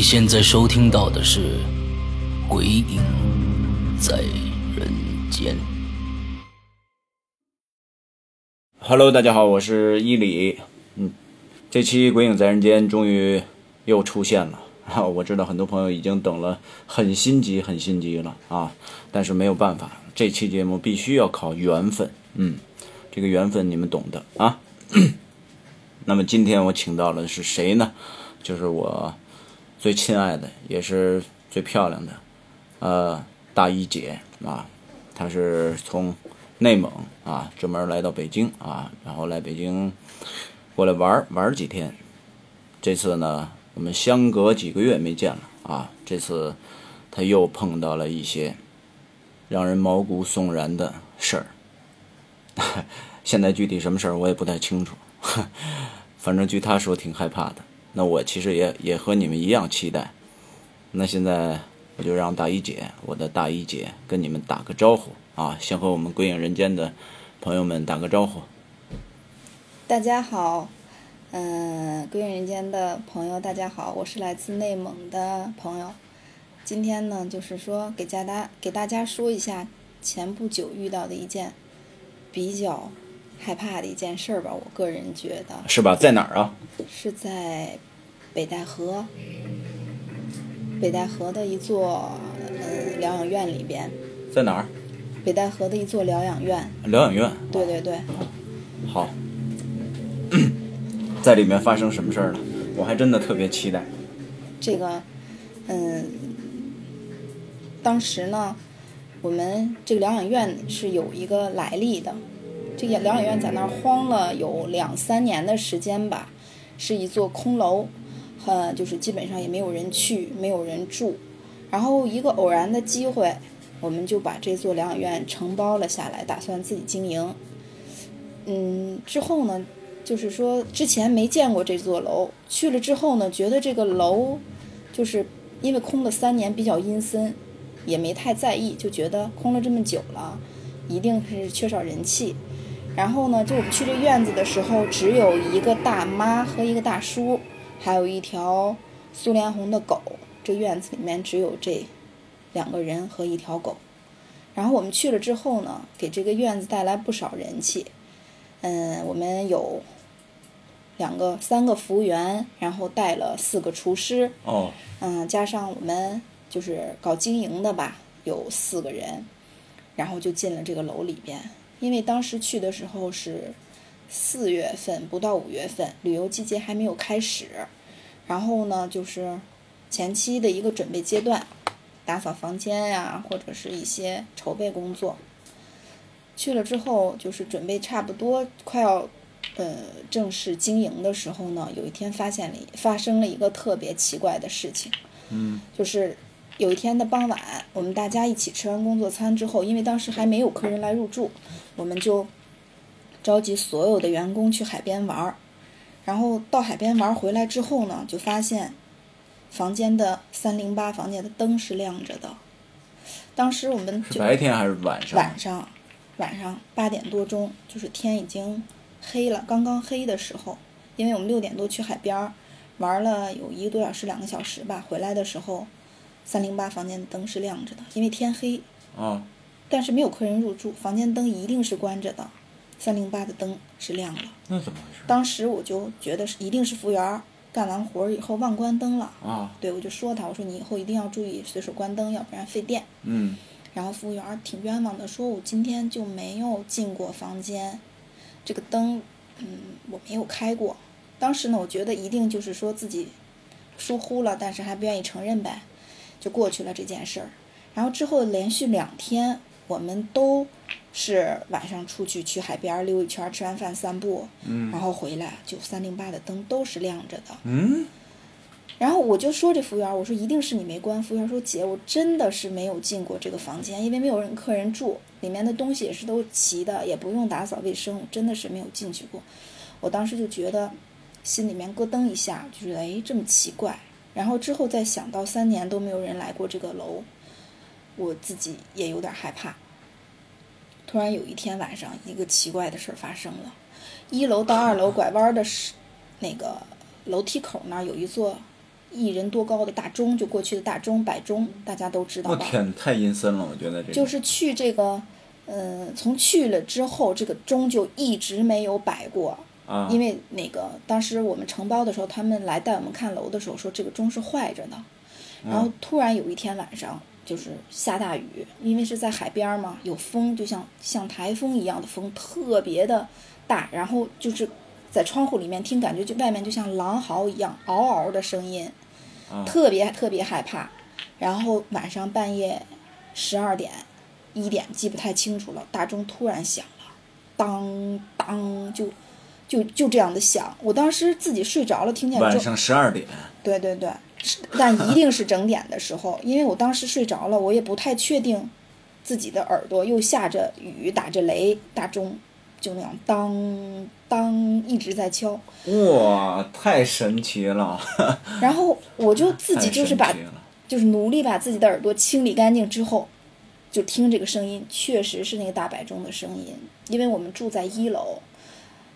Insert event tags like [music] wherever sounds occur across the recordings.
你现在收听到的是《鬼影在人间》。Hello，大家好，我是伊里。嗯，这期《鬼影在人间》终于又出现了啊！[laughs] 我知道很多朋友已经等了很心急、很心急了啊，但是没有办法，这期节目必须要靠缘分。嗯，这个缘分你们懂的啊。[coughs] 那么今天我请到了是谁呢？就是我最亲爱的，也是最漂亮的，呃，大一姐啊，她是从内蒙啊专门来到北京啊，然后来北京过来玩玩几天。这次呢，我们相隔几个月没见了啊，这次她又碰到了一些让人毛骨悚然的事儿。[laughs] 现在具体什么事儿我也不太清楚，[laughs] 反正据她说挺害怕的。那我其实也也和你们一样期待。那现在我就让大一姐，我的大一姐跟你们打个招呼啊，先和我们归影人间的朋友们打个招呼。大家好，嗯、归隐人间的朋友，大家好，我是来自内蒙的朋友。今天呢，就是说给家大给大家说一下前不久遇到的一件比较害怕的一件事儿吧。我个人觉得是吧？在哪儿啊？是在北戴河，北戴河的一座呃疗养院里边，在哪儿？北戴河的一座疗养院。疗养院。对对对，好，[clears throat] 在里面发生什么事儿了？我还真的特别期待。这个，嗯，当时呢，我们这个疗养院是有一个来历的。这个疗养院在那儿荒了有两三年的时间吧，是一座空楼，呃，就是基本上也没有人去，没有人住。然后一个偶然的机会，我们就把这座疗养院承包了下来，打算自己经营。嗯，之后呢，就是说之前没见过这座楼，去了之后呢，觉得这个楼就是因为空了三年比较阴森，也没太在意，就觉得空了这么久了，一定是缺少人气。然后呢，就我们去这院子的时候，只有一个大妈和一个大叔，还有一条苏联红的狗。这院子里面只有这两个人和一条狗。然后我们去了之后呢，给这个院子带来不少人气。嗯，我们有两个、三个服务员，然后带了四个厨师，哦，嗯，加上我们就是搞经营的吧，有四个人，然后就进了这个楼里边。因为当时去的时候是四月份，不到五月份，旅游季节还没有开始。然后呢，就是前期的一个准备阶段，打扫房间呀、或者是一些筹备工作。去了之后，就是准备差不多快要呃正式经营的时候呢，有一天发现了发生了一个特别奇怪的事情。嗯，就是有一天的傍晚，我们大家一起吃完工作餐之后，因为当时还没有客人来入住，我们就召集所有的员工去海边玩儿。然后到海边玩回来之后呢，就发现房间的三零八房间的灯是亮着的。当时我们就白天还是晚上？晚上，晚上八点多钟，就是天已经黑了，刚刚黑的时候，因为我们六点多去海边玩了有一个多小时、两个小时吧，回来的时候，三零八房间的灯是亮着的，因为天黑，哦，但是没有客人入住，房间灯一定是关着的，三零八的灯是亮的。那怎么回事？当时我就觉得是一定是服务员干完活儿以后忘关灯了。啊，对，我就说他，我说你以后一定要注意随手关灯，要不然费电。嗯，然后服务员挺冤枉的，说我今天就没有进过房间，这个灯，嗯，我没有开过。当时呢，我觉得一定就是说自己疏忽了，但是还不愿意承认呗，就过去了这件事儿。然后之后连续两天，我们都是晚上出去去海边溜一圈，吃完饭散步，嗯然后回来就三零八的灯都是亮着的。嗯，然后我就说这服务员，我说一定是你没关。服务员说姐，我真的是没有进过这个房间，因为没有人客人住，里面的东西也是都齐的，也不用打扫卫生，真的是没有进去过。我当时就觉得心里面咯噔一下，就觉得哎这么奇怪。然后之后再想到三年都没有人来过这个楼，我自己也有点害怕。突然有一天晚上，一个奇怪的事儿发生了，一楼到二楼拐弯的是那个楼梯口那儿有一座一人多高的大钟，就过去的大钟摆钟，大家都知道吧？我天，太阴森了，我觉得这个就是去这个，嗯、从去了之后，这个钟就一直没有摆过。啊，因为那个当时我们承包的时候，他们来带我们看楼的时候说这个钟是坏着的，然后突然有一天晚上就是下大雨，因为是在海边儿嘛，有风，就像像台风一样的风，特别的大，然后就是在窗户里面听，感觉就外面就像狼嚎一样嗷嗷的声音，啊。特别特别害怕。然后晚上半夜十二点、一点记不太清楚了，大钟突然响了，当当就就就这样的响。我当时自己睡着了，听见晚钟，上十二点，对对对，但一定是整点的时候，因为我当时睡着了，我也不太确定自己的耳朵又下着雨，打着雷，大钟就那样当当一直在敲，哇，太神奇了，然后我就自己就是把就是努力把自己的耳朵清理干净之后，就听这个声音，确实是那个大摆钟的声音。因为我们住在一楼，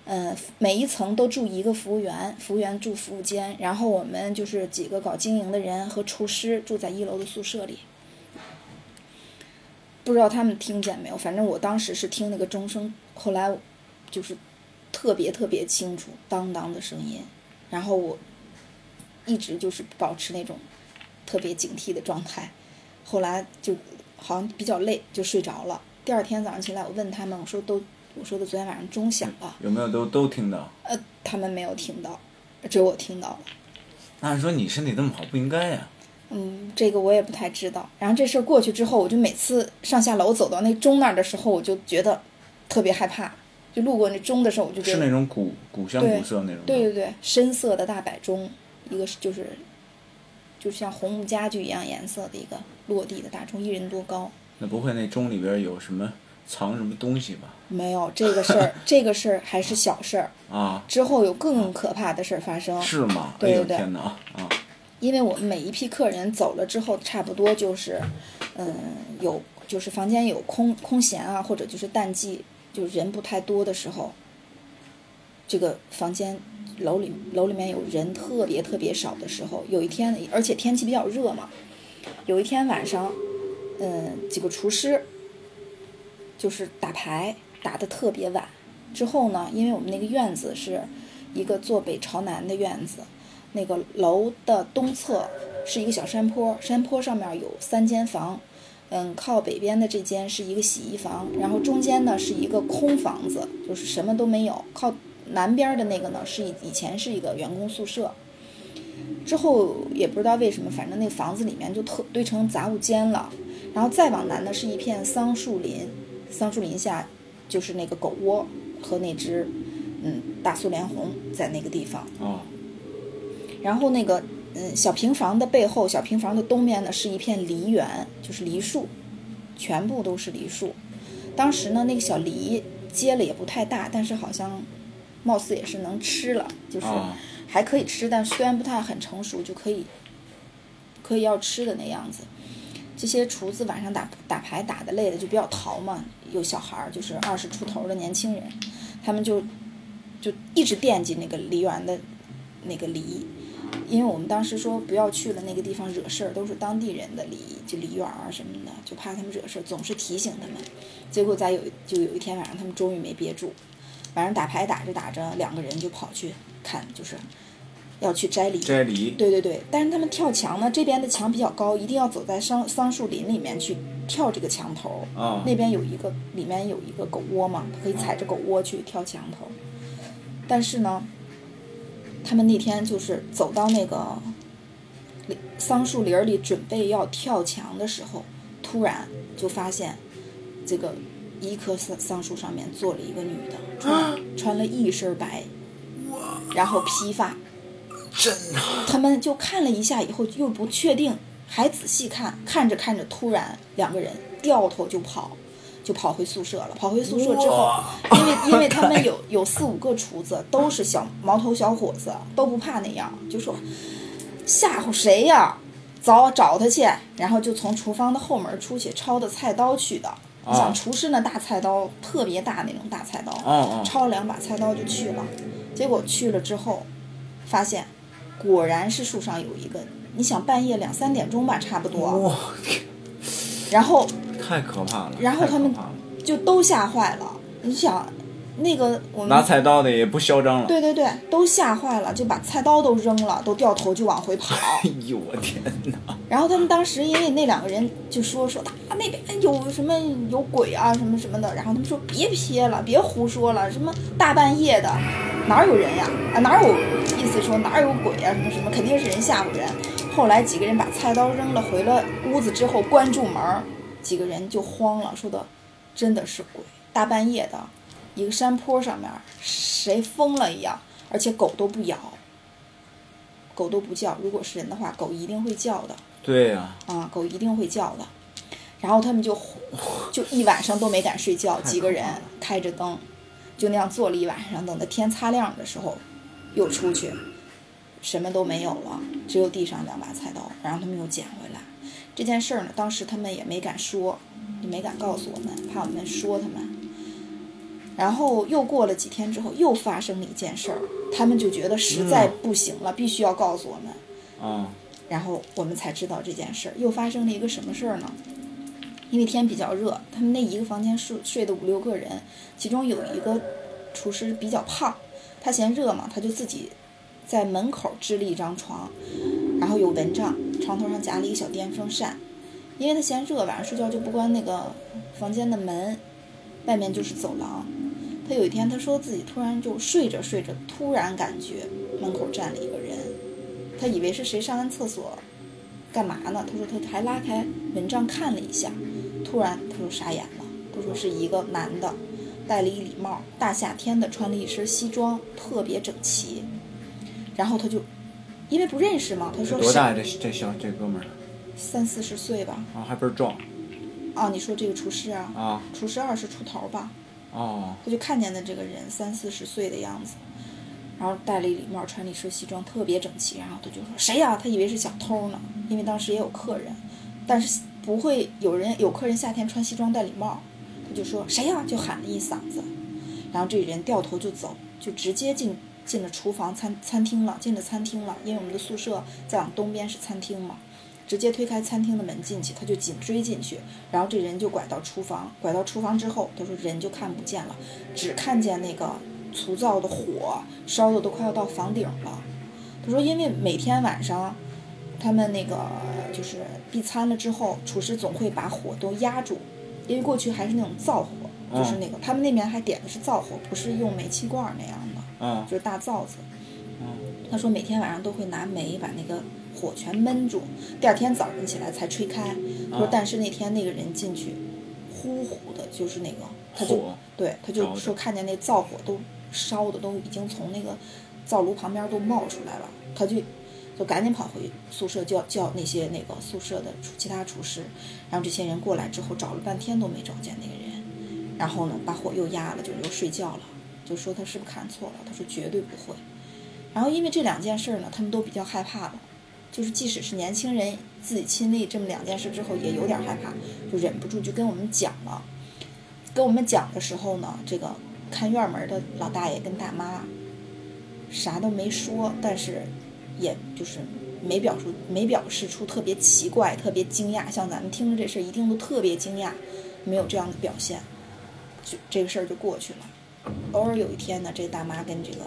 嗯、每一层都住一个服务员，服务员住服务间，然后我们就是几个搞经营的人和厨师住在一楼的宿舍里。不知道他们听见没有，反正我当时是听那个钟声，后来就是特别特别清楚，当当的声音，然后我一直就是保持那种特别警惕的状态。后来就好像比较累，就睡着了。第二天早上起来，我问他们，我说都，我说的昨天晚上钟响了，有没有都都听到？呃，他们没有听到，只有我听到了。那按说你身体这么好，不应该呀、嗯，这个我也不太知道。然后这事儿过去之后，我就每次上下楼走到那钟那儿的时候，我就觉得特别害怕。就路过那钟的时候，我就觉得是那种古古香古色那种吗。对对对，深色的大摆钟，一个是就是，就像红木家具一样颜色的一个落地的大钟，一人多高。那不会那钟里边有什么藏什么东西吧？没有这个事儿，[laughs] 这个事儿还是小事儿。啊，之后有更可怕的事儿发生，是吗？对对对哎天哪啊！因为我们每一批客人走了之后，差不多就是，嗯，有就是房间有空空闲啊，或者就是淡季，就人不太多的时候，这个房间楼里楼里面有人特别特别少的时候，有一天，而且天气比较热嘛，有一天晚上，嗯，几个厨师就是打牌打得特别晚，之后呢，因为我们那个院子是一个坐北朝南的院子，那个楼的东侧是一个小山坡，山坡上面有三间房，嗯，靠北边的这间是一个洗衣房，然后中间呢是一个空房子，就是什么都没有。靠南边的那个呢是以以前是一个员工宿舍，之后也不知道为什么，反正那房子里面就特堆成杂物间了。然后再往南呢是一片桑树林，桑树林下就是那个狗窝和那只嗯大苏联红在那个地方。哦，然后那个嗯小平房的背后，小平房的东面呢是一片梨园，就是梨树，全部都是梨树。当时呢，那个小梨结了也不太大，但是好像貌似也是能吃了，就是啊还可以吃，但虽然不太很成熟，就可以可以要吃的那样子。这些厨子晚上打打牌打的累的，就比较淘嘛，有小孩儿，就是二十出头的年轻人，他们就就一直惦记那个梨园的那个梨，因为我们当时说不要去了那个地方惹事儿，都是当地人的梨，就梨园啊什么的，就怕他们惹事儿，总是提醒他们。结果在有就有一天晚上，他们终于没憋住，晚上打牌打着打着，两个人就跑去看，就是要去摘梨。摘梨对对对，但是他们跳墙呢，这边的墙比较高，一定要走在桑桑树林里面去跳这个墙头。啊，那边有一个，里面有一个狗窝嘛，可以踩着狗窝去跳墙头。但是呢，他们那天就是走到那个桑树林里准备要跳墙的时候，突然就发现这个一棵桑桑树上面坐了一个女的，穿 [gasps] 穿了一身白，然后披发。真的，他们就看了一下以后又不确定，还仔细看，看着看着，突然两个人掉头就跑，就跑回宿舍了。跑回宿舍之后，因为因为他们有有四五个厨子，都是小毛头小伙子，都不怕那样，就说吓唬谁呀？走找他去，然后就从厨房的后门出去，抄的菜刀去的。你想厨师那大菜刀，特别大那种大菜刀，抄了两把菜刀就去了。结果去了之后，发现果然是树上有一个，你想半夜两三点钟吧，差不多。哇，然后太可怕了。然后他们就都吓坏了。你想，那个我们拿菜刀的也不嚣张了。对对对，都吓坏了，就把菜刀都扔了，都掉头就往回跑。[laughs] 哎呦我天哪！然后他们当时因为那两个人就说说啊那边有什么有鬼啊什么什么的，然后他们说别撇了，别胡说了，什么大半夜的哪儿有人呀啊哪有意思说哪儿有鬼啊什么什么，肯定是人吓唬人。后来几个人把菜刀扔了，回了屋子之后关住门儿，几个人就慌了，说的真的是鬼，大半夜的一个山坡上面谁疯了一样，而且狗都不咬。狗都不叫，如果是人的话，狗一定会叫的。对呀、啊，狗一定会叫的。然后他们就就一晚上都没敢睡觉，几个人开着灯，就那样坐了一晚上，等到天擦亮的时候，又出去，什么都没有了，只有地上两把菜刀，然后他们又捡回来。这件事儿呢，当时他们也没敢说，也没敢告诉我们，怕我们说他们。然后又过了几天之后，又发生了一件事儿，他们就觉得实在不行了，必须要告诉我们。嗯，然后我们才知道这件事儿。又发生了一个什么事儿呢？因为天比较热，他们那一个房间睡睡的五六个人，其中有一个厨师比较胖，他嫌热嘛，他就自己在门口支了一张床，然后有蚊帐，床头上夹了一个小电风扇。因为他嫌热，晚上睡觉就不关那个房间的门，外面就是走廊。他有一天他说自己突然就睡着睡着，突然感觉门口站了一个人，他以为是谁上完厕所，干嘛呢？他说他还拉开蚊帐看了一下，突然他说傻眼了，他说是一个男的，戴了一礼帽，大夏天的穿了一身西装，特别整齐，然后他就因为不认识嘛，他说是多大呀？这这小这哥们儿三四十岁吧，啊，还倍儿壮啊，你说这个厨师啊，啊！厨师二十出头吧，哦，他就看见的这个人三四十岁的样子，然后戴了一礼帽，穿了一身西装，特别整齐。然后他就说谁呀、他以为是小偷呢，因为当时也有客人，但是不会有人有客人夏天穿西装戴礼帽，他就说谁呀、就喊了一嗓子，然后这人掉头就走，就直接进进了厨房餐餐厅了，进了餐厅了，因为我们的宿舍再往东边是餐厅嘛。直接推开餐厅的门进去，他就紧追进去，然后这人就拐到厨房，拐到厨房之后，他说人就看不见了，只看见那个粗糙的火烧的都快要到房顶了。他说，因为每天晚上他们那个就是闭餐了之后，厨师总会把火都压住，因为过去还是那种灶火，就是那个、他们那边还点的是灶火，不是用煤气罐儿那样的，嗯，就是大灶子。嗯他说每天晚上都会拿煤把那个火全闷住，第二天早上起来才吹开。他说啊但是那天那个人进去，呼呼的，就是那个，他就火对，他就说看见那灶火都烧的都已经从那个灶炉旁边都冒出来了，他就就赶紧跑回宿舍叫叫那些那个宿舍的厨其他厨师，然后这些人过来之后找了半天都没找见那个人，然后呢把火又压了，就又睡觉了，就说他是不是看错了，他说绝对不会。然后因为这两件事儿呢，他们都比较害怕的，就是即使是年轻人自己亲历这么两件事之后，也有点害怕，就忍不住就跟我们讲了。跟我们讲的时候呢，这个看院门的老大爷跟大妈啥都没说，但是也就是没表述没表示出特别奇怪、特别惊讶，像咱们听着这事儿一定都特别惊讶，没有这样的表现，就这个事儿就过去了。偶尔有一天呢，这大妈跟这个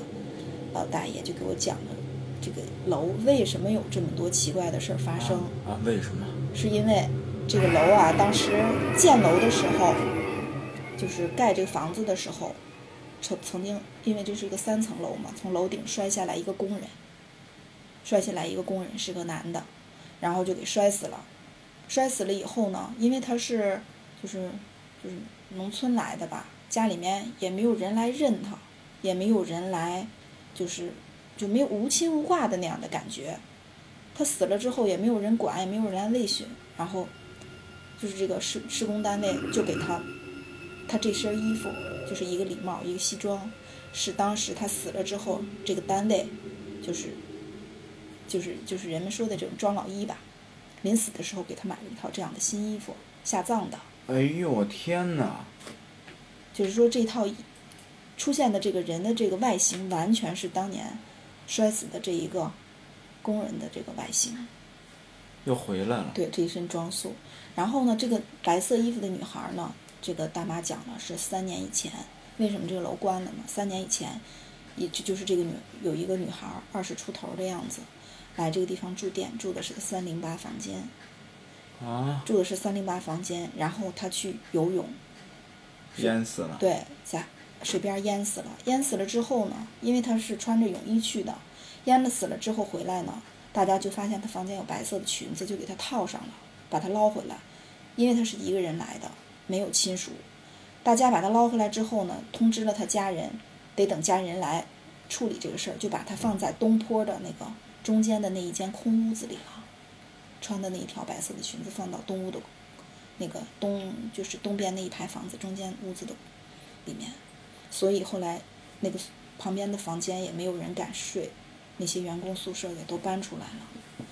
老大爷就给我讲了这个楼为什么有这么多奇怪的事儿发生。啊？为什么？是因为这个楼啊，当时建楼的时候，就是盖这个房子的时候，曾曾经因为这是一个三层楼嘛，从楼顶摔下来一个工人，摔下来一个工人是个男的，然后就给摔死了。摔死了以后呢，因为他是就是就是农村来的吧，家里面也没有人来认他，也没有人来就是就没有无亲无挂的那样的感觉。他死了之后也没有人管，也没有人来慰询，然后就是这个施施工单位就给他他这身衣服，就是一个礼帽，一个西装，是当时他死了之后这个单位就是就是就是人们说的这种装老衣吧。临死的时候给他买了一套这样的新衣服下葬的。哎呦我天哪！就是说这套出现的这个人的这个外形，完全是当年摔死的这一个工人的这个外形。又回来了。对，这一身装束。然后呢，这个白色衣服的女孩呢，这个大妈讲了是三年以前，为什么这个楼关了呢？三年以前，也就就是这个女有一个女孩二十出头的样子。来这个地方住店，住的是个三零八房间，啊，住的是三零八房间。然后她去游泳，淹死了。对，在水边淹死了。淹死了之后呢，因为他是穿着泳衣去的，淹了死了之后回来呢，大家就发现他房间有白色的裙子，就给他套上了，把他捞回来。因为他是一个人来的，没有亲属，大家把他捞回来之后呢，通知了他家人，得等家人来处理这个事儿，就把他放在东坡的那个。中间的那一间空屋子里了，穿的那一条白色的裙子放到东屋的，那个东就是东边那一排房子中间屋子的里面，所以后来那个旁边的房间也没有人敢睡，那些员工宿舍也都搬出来了。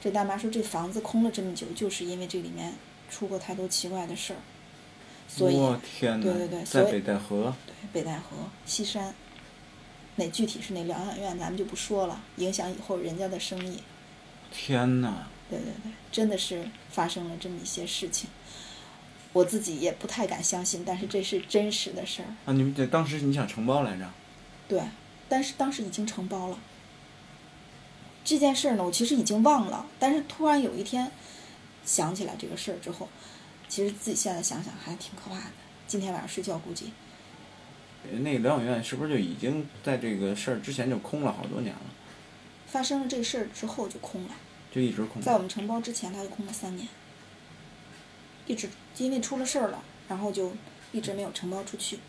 这大妈说这房子空了这么久，就是因为这里面出过太多奇怪的事儿，所以天对对对，在北戴河，对北戴河西山。那具体是哪疗养院，咱们就不说了，影响以后人家的生意。天哪！对对对，真的是发生了这么一些事情，我自己也不太敢相信，但是这是真实的事儿。啊，你们这当时你想承包来着？对，但是当时已经承包了。这件事儿呢，我其实已经忘了，但是突然有一天想起来这个事儿之后，其实自己现在想想还挺可怕的。今天晚上睡觉估计。那个疗养院是不是就已经在这个事儿之前就空了好多年了？发生了这个事儿之后就空了，就一直空。在我们承包之前，它就空了三年，一直因为出了事儿了，然后就一直没有承包出去。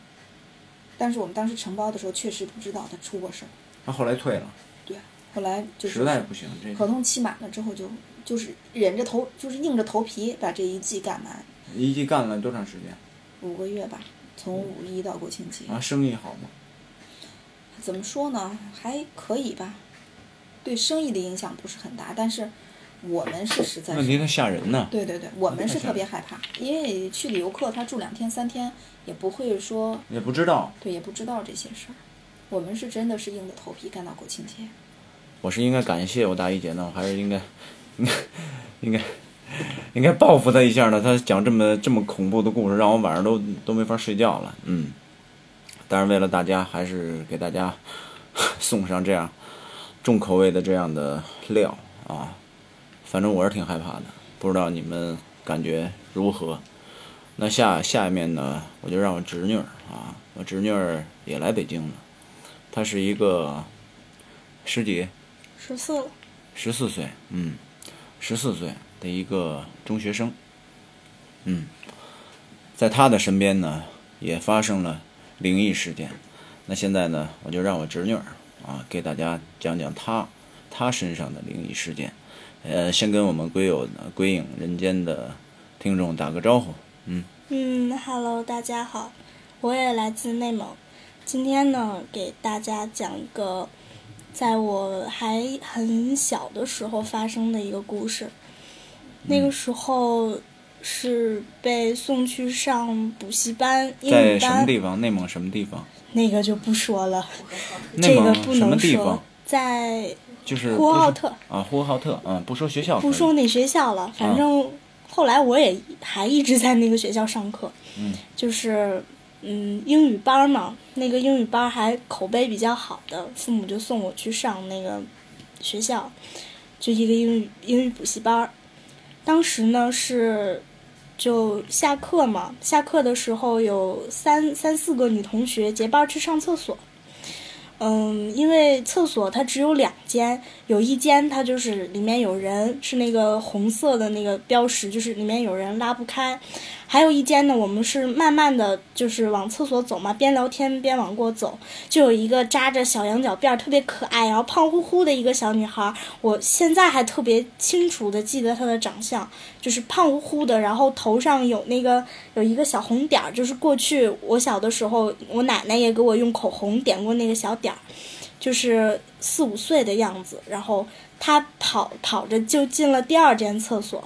但是我们当时承包的时候，确实不知道他出过事儿。他后来退了。对，后来就是实在不行，这合同期满了之后，就就是忍着头，就是硬着头皮把这一季干完。一季干了多长时间？五个月吧。从五一到国庆节啊，生意好吗？怎么说呢？还可以吧，对生意的影响不是很大，但是我们是实在。问题它吓人呢。对对对，我们是特别害怕，因为去旅游客他住两天三天也不会说。也不知道。对，也不知道这些事儿，我们是真的是硬着头皮干到国庆节。我是应该感谢我大姨姐呢，还是应该，应该，应该。应该报复她一下呢。她讲这么这么恐怖的故事，让我晚上都都没法睡觉了。嗯，但是为了大家，还是给大家送上这样重口味的这样的料啊。反正我是挺害怕的，不知道你们感觉如何？那下下面呢，我就让我侄女儿啊，我侄女儿也来北京了。她是一个十几，十四了，十四岁，嗯，十四岁。的一个中学生，嗯，在她的身边呢，也发生了灵异事件。那现在呢，我就让我侄女儿啊，给大家讲讲她她身上的灵异事件。呃，先跟我们归友归影人间的听众打个招呼，嗯。嗯，Hello，大家好，我也来自内蒙。今天呢，给大家讲一个在我还很小的时候发生的一个故事。那个时候是被送去上补习班，英语班。在什么地方？内蒙什么地方？那个就不说了，这个不能说。在就是呼和浩特啊，呼和浩特，嗯，不说学校。不说哪学校了，反正后来我也还一直在那个学校上课。嗯。就是嗯，英语班嘛，那个英语班还口碑比较好的，父母就送我去上那个学校，就一个英语英语补习班。当时呢是，就下课嘛，下课的时候有三三四个女同学结伴去上厕所，嗯，因为厕所它只有两间，有一间它就是里面有人，是那个红色的那个标识，就是里面有人拉不开。还有一间呢，我们是慢慢的就是往厕所走嘛，边聊天边往过走，就有一个扎着小羊角辫儿，特别可爱，然后胖乎乎的一个小女孩，我现在还特别清楚的记得她的长相，就是胖乎乎的，然后头上有那个有一个小红点儿，就是过去我小的时候，我奶奶也给我用口红点过那个小点儿，就是四五岁的样子，然后她跑跑着就进了第二间厕所，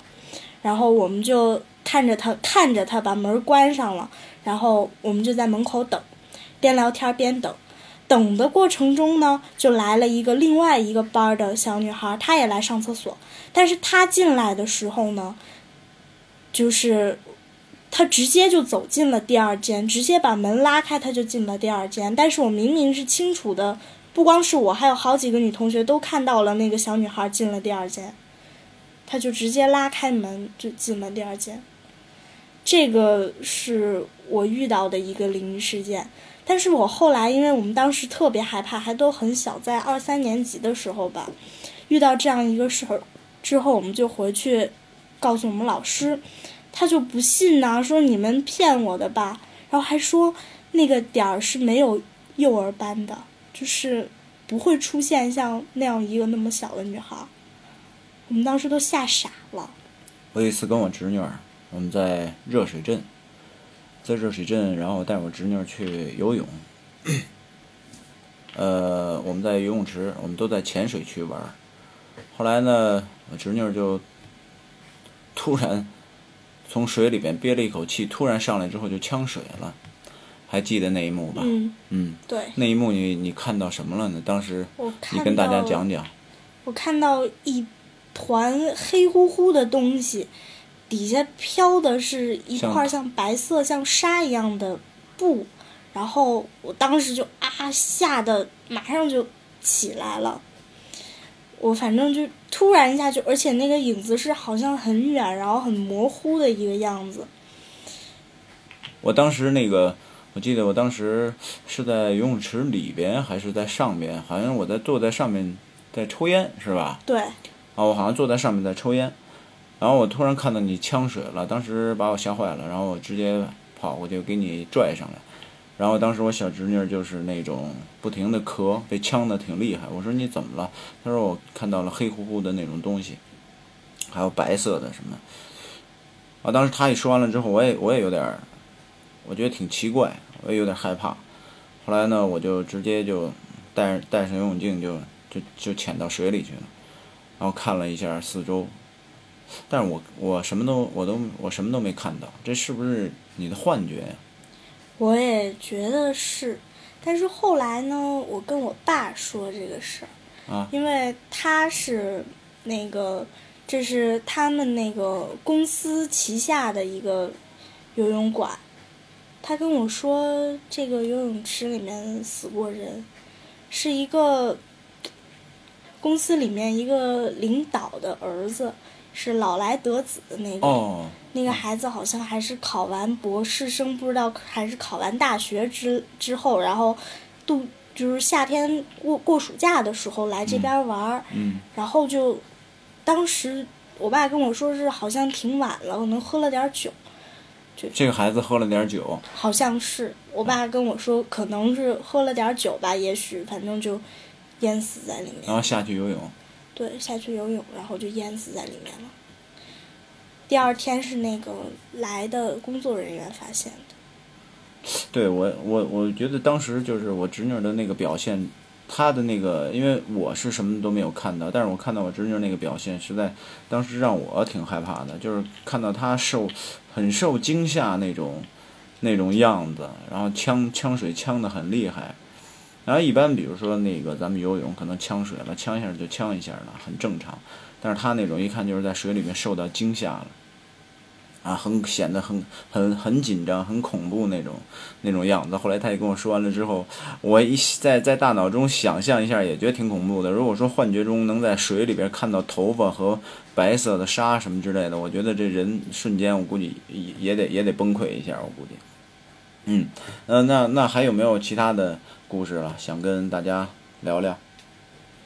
然后我们就。看着他，看着他把门关上了，然后我们就在门口等，边聊天边等。等的过程中呢，就来了一个另外一个班的小女孩，她也来上厕所。但是她进来的时候呢，就是她直接就走进了第二间，直接把门拉开，她就进了第二间。但是我明明是清楚的，不光是我，还有好几个女同学都看到了那个小女孩进了第二间，她就直接拉开门就进了第二间。这个是我遇到的一个灵异事件，但是我后来，因为我们当时特别害怕，还都很小，在二三年级的时候吧，遇到这样一个事儿之后，我们就回去告诉我们老师，他就不信呐，说你们骗我的吧，然后还说那个点儿是没有幼儿班的，就是不会出现像那样一个那么小的女孩，我们当时都吓傻了。我有一次跟我侄女儿。我们在热水镇，在热水镇，然后带我侄女去游泳。呃，我们在游泳池，我们都在浅水区玩。后来呢，我侄女就突然从水里边憋了一口气，突然上来之后就呛水了。还记得那一幕吧？嗯。嗯。对。那一幕你你看到什么了呢？当时你跟大家讲讲。我看到一团黑乎乎的东西。底下飘的是一块像白色像纱一样的布，然后我当时就啊吓得马上就起来了，我反正就突然一下就，而且那个影子是好像很远，然后很模糊的一个样子。我当时那个，我记得我当时是在游泳池里边还是在上边？好像我在坐在上面在抽烟，是吧？对。啊，我好像坐在上面在抽烟。然后我突然看到你呛水了，当时把我吓坏了，然后我直接跑过去给你拽上来。然后当时我小侄女就是那种不停的咳，被呛的挺厉害。我说你怎么了？她说我看到了黑乎乎的那种东西，还有白色的什么。啊，当时她一说完了之后，我也我也有点，我觉得挺奇怪，我也有点害怕。后来呢，我就直接就戴戴上游泳镜就就就潜到水里去了，然后看了一下四周。但是我我什么都我都我什么都没看到，这是不是你的幻觉呀？我也觉得是，但是后来呢，我跟我爸说这个事儿，啊，因为他是那个这是他们那个公司旗下的一个游泳馆，他跟我说这个游泳池里面死过人，是一个公司里面一个领导的儿子。是老来得子的那个，那个孩子好像还是考完博士生，不知道还是考完大学之之后，然后度就是夏天过过暑假的时候来这边玩儿，然后就当时我爸跟我说是好像挺晚了，可能喝了点酒，就这个孩子喝了点酒，好像是我爸跟我说可能是喝了点酒吧，也许反正就淹死在里面，然后下去游泳。对，下去游泳，然后就淹死在里面了。第二天是那个来的工作人员发现的。对我，我我觉得当时就是我侄女的那个表现，她的那个，因为我是什么都没有看到，但是我看到我侄女那个表现，实在当时让我挺害怕的，就是看到她受很受惊吓那种那种样子，然后呛呛水呛的很厉害。然后一般，比如说那个咱们游泳可能呛水了，呛一下就呛一下了，很正常。但是他那种一看就是在水里面受到惊吓了，啊，很显得很很很紧张、很恐怖那种那种样子。后来他也跟我说完了之后，我一在在大脑中想象一下，也觉得挺恐怖的。如果说幻觉中能在水里边看到头发和白色的沙什么之类的，我觉得这人瞬间我估计也也得也得崩溃一下，我估计。嗯，呃，那那还有没有其他的故事了？想跟大家聊聊？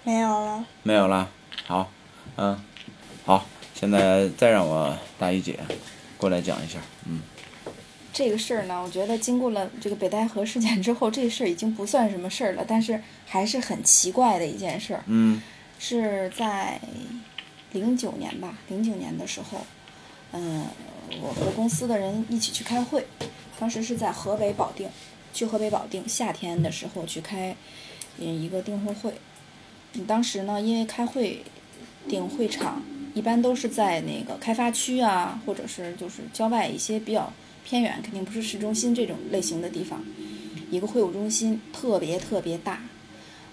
没有了。没有了。好，嗯，好，现在再让我大姨姐过来讲一下。嗯，这个事儿呢，我觉得经过了这个北戴河事件之后，这事儿已经不算什么事儿了，但是还是很奇怪的一件事儿。嗯是在零九年吧，零九年的时候，嗯，我和公司的人一起去开会，当时是在河北保定，去河北保定，夏天的时候去开，嗯，一个订货会。嗯当时呢，因为开会订会场一般都是在那个开发区啊，或者是就是郊外一些比较偏远，肯定不是市中心这种类型的地方。一个会务中心特别特别大，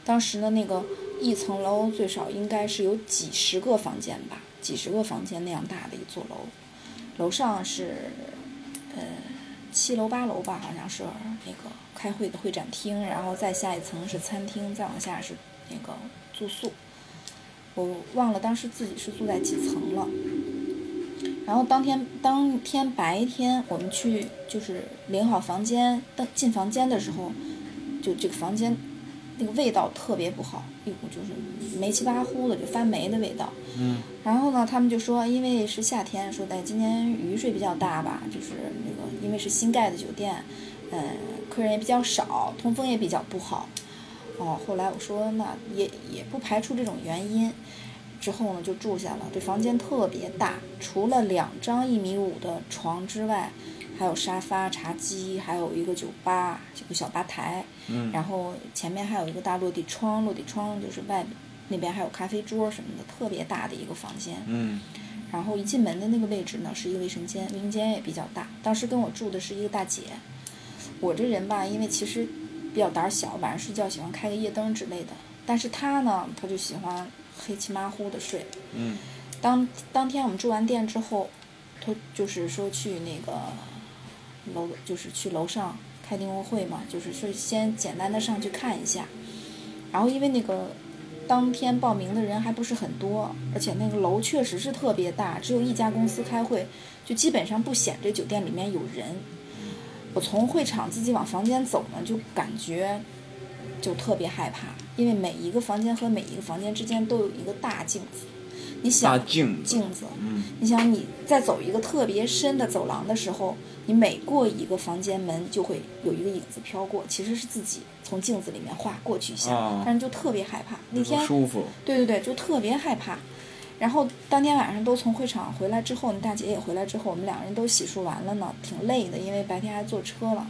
当时呢，那个一层楼最少应该是有几十个房间吧，几十个房间那样大的一座楼，楼上是呃七楼八楼吧，好像是那个开会的会展厅，然后再下一层是餐厅，再往下是那个住宿。我忘了当时自己是住在几层了。然后当天当天白天我们去就是领好房间，登进房间的时候，就这个房间那个味道特别不好，一股就是霉气巴呼的，就发霉的味道。嗯然后呢，他们就说，因为是夏天，说哎今年雨水比较大吧，就是那个因为是新盖的酒店，嗯，客人也比较少，通风也比较不好。哦，后来我说那也也不排除这种原因，之后呢就住下了。这房间特别大，除了两张一米五的床之外，还有沙发、茶几，还有一个酒吧，这个小吧台。嗯然后前面还有一个大落地窗，落地窗就是外那边还有咖啡桌什么的，特别大的一个房间。嗯然后一进门的那个位置呢，是一个卫生间，卫生间也比较大。当时跟我住的是一个大姐，我这人吧，因为其实比较胆儿小，晚上睡觉喜欢开个夜灯之类的。但是她呢，她就喜欢黑漆麻糊的睡。嗯当当天我们住完店之后，她就是说去那个楼，就是去楼上开订货会嘛，就是说先简单的上去看一下。然后因为那个当天报名的人还不是很多，而且那个楼确实是特别大，只有一家公司开会，就基本上不显这酒店里面有人。我从会场自己往房间走呢，就感觉就特别害怕，因为每一个房间和每一个房间之间都有一个大镜子。你想镜子镜子，嗯你想你在走一个特别深的走廊的时候，你每过一个房间门就会有一个影子飘过，其实是自己从镜子里面划过去一下，啊但是就特别害怕。那天舒服。对对对，就特别害怕。然后当天晚上都从会场回来之后，你大姐也回来之后，我们两个人都洗漱完了呢，挺累的，因为白天还坐车了。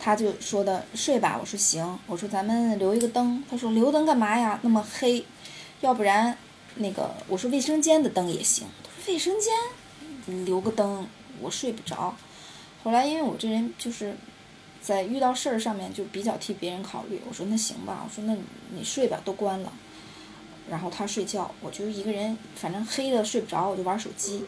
她就说的睡吧，我说行，我说咱们留一个灯，她说留灯干嘛呀？那么黑，要不然那个我说卫生间的灯也行，她说卫生间留个灯我睡不着。后来因为我这人就是在遇到事儿上面就比较替别人考虑，我说那行吧，我说那你你睡吧，都关了。然后他睡觉，我就一个人，反正黑的睡不着，我就玩手机，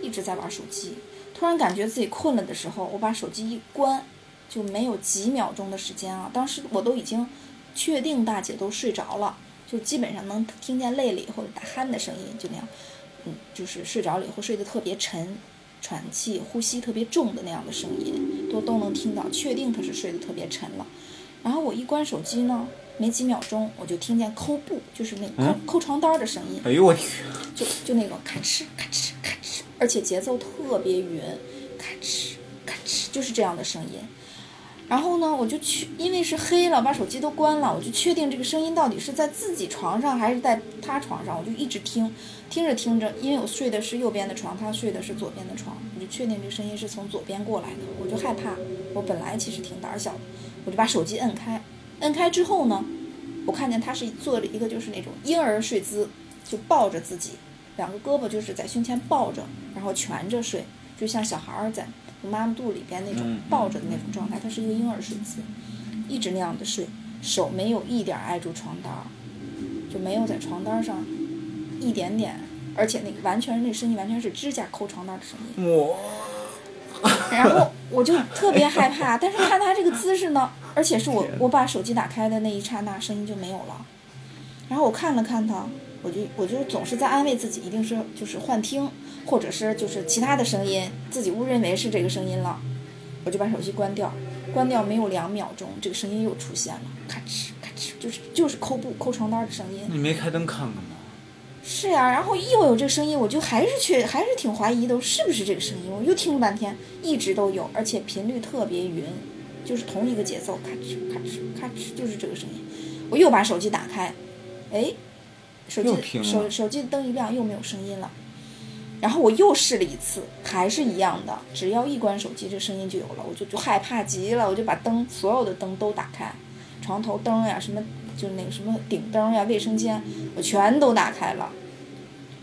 一直在玩手机。突然感觉自己困了的时候，我把手机一关，就没有几秒钟的时间啊，当时我都已经确定大姐都睡着了，就基本上能听见累了以后打鼾的声音，就那样，嗯，就是睡着了以后睡得特别沉，喘气、呼吸特别重的那样的声音，都都能听到，确定他是睡得特别沉了。然后我一关手机呢，没几秒钟我就听见抠布，就是那抠、嗯抠床单儿的声音，哎呦我天！就就那种咔哧咔哧咔哧，而且节奏特别匀，咔哧咔哧，就是这样的声音。然后呢，我就去，因为是黑了，把手机都关了，我就确定这个声音到底是在自己床上还是在他床上，我就一直听，听着听着，因为我睡的是右边的床，他睡的是左边的床，我就确定这个声音是从左边过来的，我就害怕，我本来其实挺胆小的，我就把手机摁开，摁开之后呢，我看见他是做了一个就是那种婴儿睡姿，就抱着自己，两个胳膊就是在胸前抱着，然后蜷着睡，就像小孩儿在妈妈肚里边那种嗯抱着的那种状态，他是一个婴儿睡姿，一直那样的睡，手没有一点儿挨住床单儿，就没有在床单上一点点，而且那个完全那个声音完全是指甲抠床单的声音。我然后我 [laughs] 就特别害怕，但是看他这个姿势呢，而且是我我把手机打开的那一刹那，声音就没有了。然后我看了看他，我就我就总是在安慰自己，一定是就是幻听，或者是就是其他的声音，自己误认为是这个声音了。我就把手机关掉，关掉没有两秒钟，这个声音又出现了，咔哧咔哧，就是就是抠布抠床单的声音。你没开灯看看吗？是呀、然后又有这个声音，我就还是去还是挺怀疑的，是不是这个声音？我又听了半天，一直都有，而且频率特别匀，就是同一个节奏，咔哧咔哧咔哧，就是这个声音。我又把手机打开，哎，手机手手机灯一亮，又没有声音了。然后我又试了一次，还是一样的，只要一关手机，这声音就有了，我就就害怕极了，我就把灯所有的灯都打开，床头灯呀，什么就那个什么顶灯呀，卫生间，我全都打开了，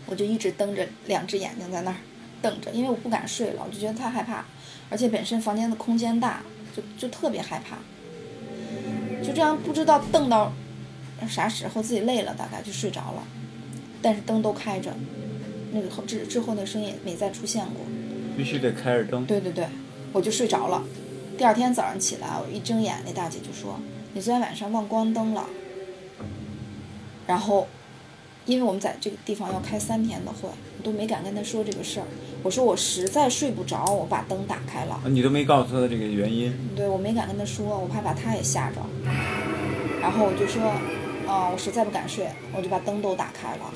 我就一直瞪着两只眼睛在那儿瞪着，因为我不敢睡了，我就觉得太害怕，而且本身房间的空间大，就就特别害怕，就这样不知道瞪到啥时候，自己累了大概就睡着了，但是灯都开着，那个后之之后那声音也没再出现过。必须得开着灯。对对对，我就睡着了。第二天早上起来，我一睁眼，那大姐就说：“你昨天晚上忘关灯了。”然后，因为我们在这个地方要开三天的会，我都没敢跟她说这个事儿。我说我实在睡不着，我把灯打开了。啊你都没告诉他这个原因。对我没敢跟她说，我怕把她也吓着。然后我就说：“啊、我实在不敢睡，我就把灯都打开了。”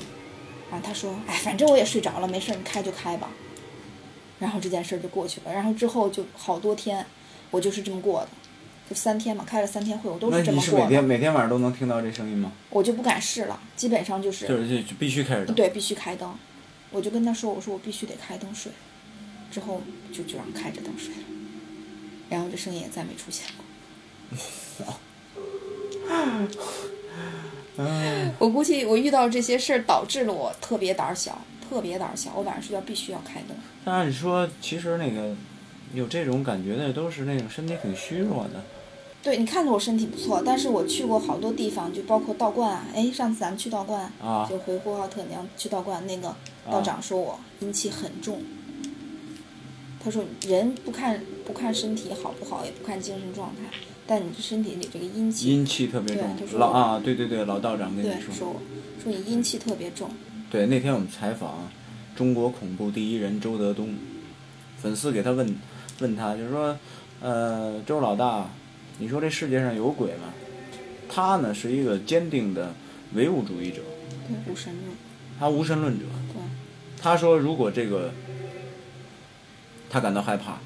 然后他说：“哎，反正我也睡着了，没事儿，你开就开吧。”然后这件事儿就过去了。然后之后就好多天，我就是这么过的，就三天嘛，开了三天会，我都是这么过你是每天的。每天晚上都能听到这声音吗？我就不敢试了，基本上就是就是就就必须开着灯。对必须开灯。我就跟他说：“我说我必须得开灯睡。”之后就就让开着灯睡了，然后这声音也再没出现过。[laughs] 我估计我遇到这些事儿，导致了我特别胆儿小，特别胆儿小。我晚上睡觉必须要开灯。但按说，其实那个有这种感觉的都是那种身体挺虚弱的。对，你看着我身体不错，但是我去过好多地方，就包括道观啊。哎，上次咱们去道观，啊就回呼和浩特你要去道观，那个道长说我阴气很重。他说人不看不看身体好不好，也不看精神状态，但你这身体里这个阴气，阴气特别重。老啊，对对对，老道长跟你，说。说说你阴气特别重。对，那天我们采访中国恐怖第一人周德东，粉丝给他问问他，就是说，呃，周老大，你说这世界上有鬼吗？他呢是一个坚定的唯物主义者，对，无神论。他无神论者。对，他说，如果这个他感到害怕，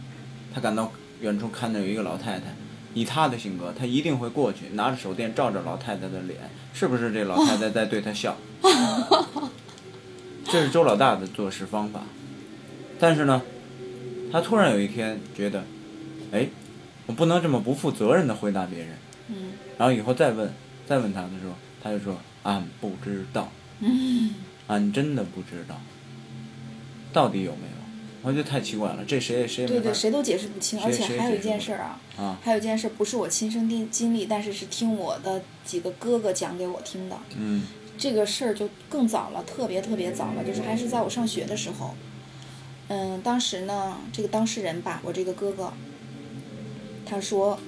他感到远处看到有一个老太太，以他的性格，他一定会过去，拿着手电照着老太太的脸，是不是这老太太在对他笑？[laughs] 这是周老大的做事方法。但是呢，他突然有一天觉得，哎，我不能这么不负责任的回答别人。嗯然后以后再问再问他的时候，他就说：“俺不知道，嗯，俺真的不知道，到底有没有？”我觉得太奇怪了，这谁也谁对对，谁都解释不清。而且还有一件事儿啊，啊。还有一件事不是我亲身经经历，但是是听我的几个哥哥讲给我听的。嗯这个事儿就更早了，特别特别早了，就是还是在我上学的时候。嗯，当时呢，这个当事人吧，我这个哥哥，他说，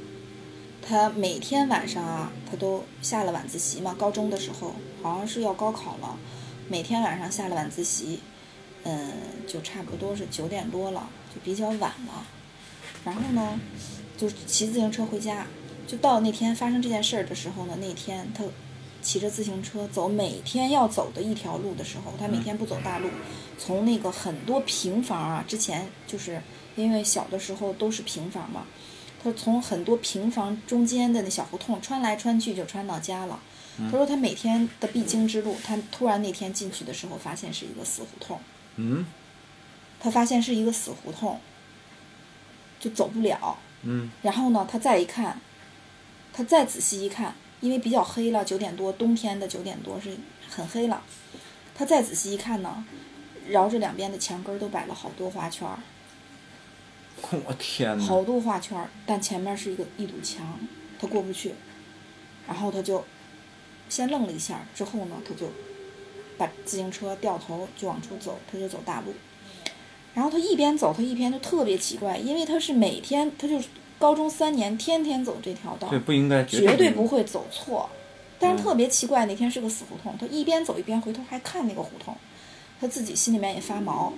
他每天晚上啊，他都下了晚自习嘛，高中的时候好像是要高考了，每天晚上下了晚自习，嗯，就差不多是九点多了，就比较晚了。然后呢，就骑自行车回家，就到那天发生这件事儿的时候呢，那天他骑着自行车走每天要走的一条路的时候，他每天不走大路，从那个很多平房啊，之前就是因为小的时候都是平房嘛，他从很多平房中间的那小胡同穿来穿去就穿到家了。他说他每天的必经之路，他突然那天进去的时候发现是一个死胡同，嗯他发现是一个死胡同，就走不了。嗯然后呢，他再一看，他再仔细一看，因为比较黑了，九点多，冬天的九点多是很黑了。他再仔细一看呢，绕着两边的墙根都摆了好多花圈儿，[laughs] 我天哪！好多花圈儿，但前面是一个一堵墙，他过不去。然后他就先愣了一下，之后呢，他就把自行车掉头就往出走，他就走大路。然后他一边走，他一边就特别奇怪，因为他是每天，他就是高中三年天天走这条道，对，不应该，绝对对不会走错。但是嗯特别奇怪，那天是个死胡同，他一边走一边回头还看那个胡同，他自己心里面也发毛。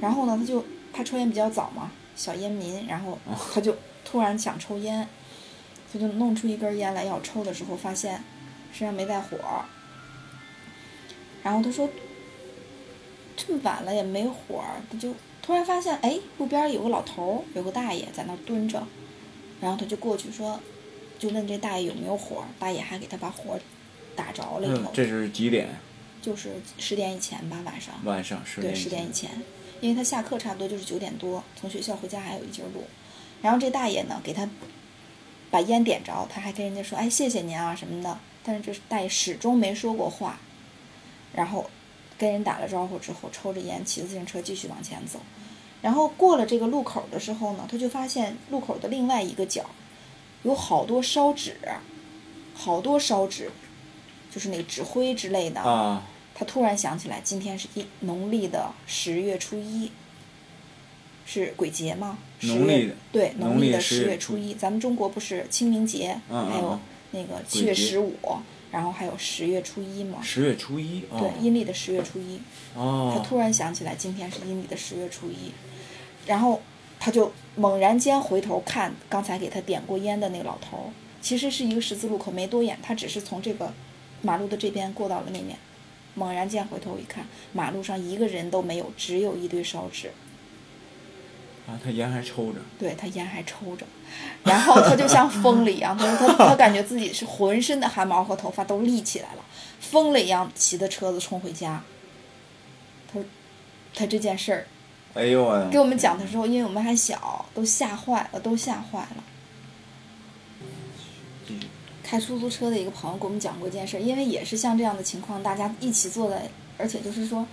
然后呢，他就他抽烟比较早嘛，小烟民，然后他就突然想抽烟，他就弄出一根烟来要抽的时候，发现身上没带火。然后他说：“这么晚了也没火，他就突然发现，哎，路边有个老头，有个大爷在那蹲着。然后他就过去说，就问这大爷有没有火，大爷还给他把火打着了以后，这是几点？就是十点以前吧，晚上。晚上十对，十点以前，因为他下课差不多就是九点多，从学校回家还有一截路。然后这大爷呢，给他把烟点着，他还跟人家说：“哎，谢谢您啊什么的。”但是这大爷始终没说过话，然后跟人打了招呼之后，抽着烟，骑着自行车继续往前走。然后过了这个路口的时候呢，他就发现路口的另外一个角有好多烧纸，好多烧纸，就是那纸灰之类的。啊，他突然想起来，今天是一农历的十月初一，是鬼节吗？农历的对，农历的十月初一。咱们中国不是清明节，嗯还有嗯那个七月十五，然后还有十月初一嘛？十月初一啊。对，阴历的十月初一。他哦。突然想起来，今天是阴历的十月初一，然后他就猛然间回头看刚才给他点过烟的那个老头儿，其实是一个十字路口，没多远，他只是从这个马路的这边过到了那面。猛然间回头一看，马路上一个人都没有，只有一堆烧纸。啊，他烟还抽着。对他烟还抽着，然后他就像疯了一样，他说他他感觉自己是浑身的汗毛和头发都立起来了，疯了一样骑着车子冲回家。他说他这件事儿哎呦喂！给我们讲的时候，因为我们还小，都吓坏了，都吓坏了。开出租车的一个朋友给我们讲过一件事儿，因为也是像这样的情况，大家一起坐在，而且就是说，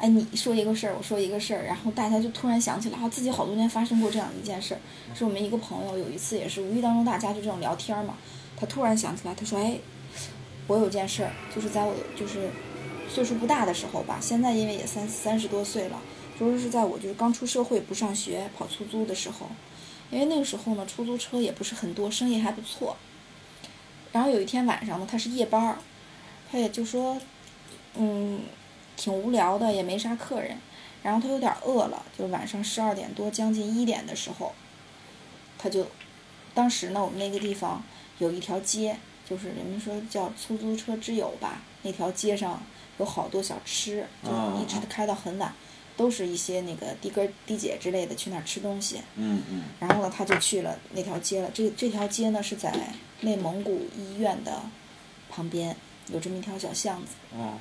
哎，你说一个事儿，我说一个事儿，然后大家就突然想起来，啊，自己好多年发生过这样一件事儿。是我们一个朋友有一次也是无意当中，大家就这种聊天嘛，他突然想起来，他说，哎，我有件事儿，就是在我就是岁数不大的时候吧，现在因为也三三十多岁了。说是在我就是刚出社会不上学跑出租的时候，因为那个时候呢出租车也不是很多，生意还不错。然后有一天晚上呢，他是夜班儿，他也就说，嗯，挺无聊的，也没啥客人。然后他有点饿了，就晚上十二点多将近一点的时候，他就，当时呢我们那个地方有一条街，就是人们说叫出租车之友吧，那条街上有好多小吃，就一直开到很晚。都是一些那个的哥的姐之类的去那儿吃东西，嗯嗯。然后呢，他就去了那条街了。这这条街呢是在内蒙古医院的旁边，有这么一条小巷子。哦。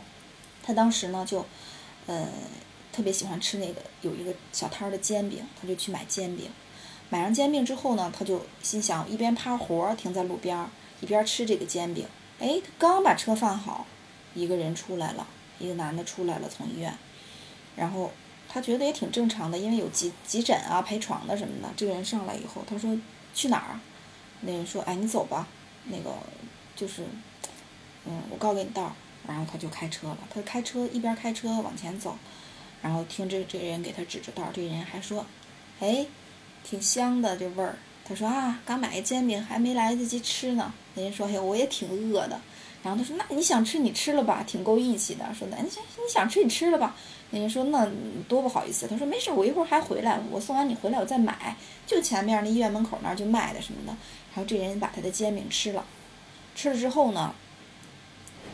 他当时呢就，呃，特别喜欢吃那个有一个小摊儿的煎饼，他就去买煎饼。买上煎饼之后呢，他就心想一边趴活儿停在路边儿，一边吃这个煎饼。哎，他刚把车放好，一个人出来了，一个男的出来了，从医院，然后。他觉得也挺正常的，因为有急急诊啊、陪床的什么的。这个人上来以后，他说：“去哪儿？”那人说：“哎，你走吧，那个就是，嗯，我告给你道儿。”然后他就开车了。他开车一边开车往前走，然后听这这人给他指着道。这人还说：“哎，挺香的这味儿。”他说：“啊，刚买个煎饼还没来得及吃呢。”那人说：“嘿，我也挺饿的。”然后他说：“那你想吃你吃了吧，挺够义气的。”说的：“你想你想吃你吃了吧。”那人说：“那多不好意思。”他说：“没事，我一会儿还回来，我送完你回来我再买，就前面那医院门口那儿就卖的什么的。”然后这人把他的煎饼吃了，吃了之后呢，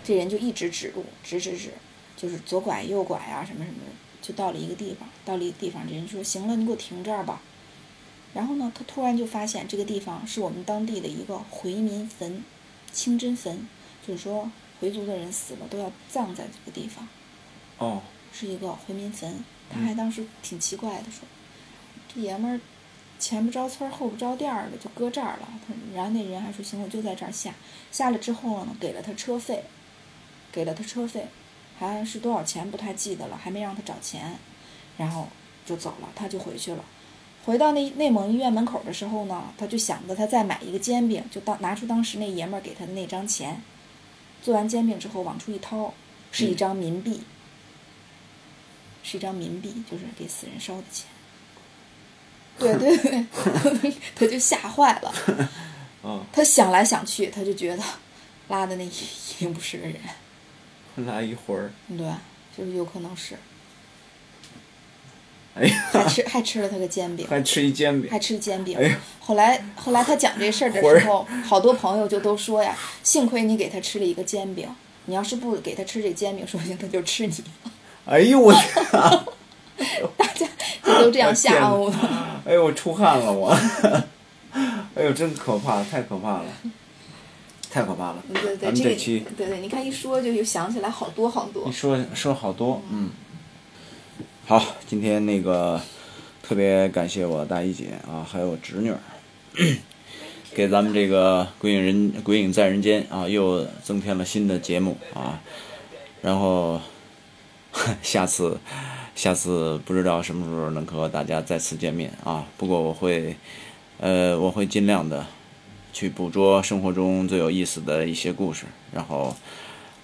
这人就一直指路，指指指，就是左拐右拐啊什么什么的，就到了一个地方，到了一个地方，这人说：“行了，你给我停这儿吧。”然后呢，他突然就发现这个地方是我们当地的一个回民坟，清真坟，就是说回族的人死了都要葬在这个地方。哦。是一个回民坟，他还当时挺奇怪的，说：“这爷们儿前不着村后不着店儿的，就搁这儿了。”他然后那人还说：“行，我就在这儿下。”下了之后呢，给了他车费，给了他车费，还是多少钱不太记得了，还没让他找钱，然后就走了，他就回去了。回到那内蒙医院门口的时候呢，他就想着他再买一个煎饼，就当拿出当时那爷们儿给他的那张钱，做完煎饼之后往出一掏，是一张冥币。是一张冥币，就是给死人烧的钱。对对对，[laughs] 他就吓坏了。[laughs] 嗯。他想来想去，他就觉得拉的那一定不是个人。拉一会儿。对，就是有可能是。哎呀，还吃还吃了他个煎饼，还吃一煎饼还，吃煎饼哎。后来后来他讲这事儿的时候，好多朋友就都说呀，幸亏你给他吃了一个煎饼，你要是不给他吃这煎饼，说不定他就吃你。哎呦我！[laughs] 大家就都这样吓唬我。哎呦，我出汗了我，[laughs] 哎呦，真可怕，太可怕了，太可怕了。对对，咱们这个这期对对，你看一说就又想起来好多好多一。说说好多，嗯。好，今天那个特别感谢我大姨姐啊，还有我侄女儿，给咱们这个《鬼影人鬼影在人间》啊，又增添了新的节目啊。然后下次下次不知道什么时候能和大家再次见面啊。不过我会呃我会尽量的去捕捉生活中最有意思的一些故事，然后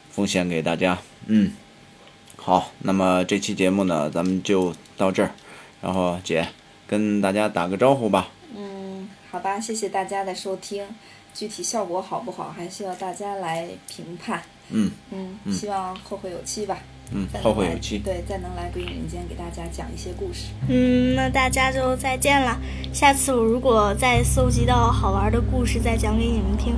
奉献给大家。嗯，好，那么这期节目呢，咱们就到这儿。然后姐跟大家打个招呼吧。嗯，好吧，谢谢大家的收听。具体效果好不好，还需要大家来评判。嗯嗯，希望后会有期吧。嗯再，能来后会有期。对，再能来归隐人间给大家讲一些故事。嗯，那大家就再见了。下次我如果再搜集到好玩的故事，再讲给你们听。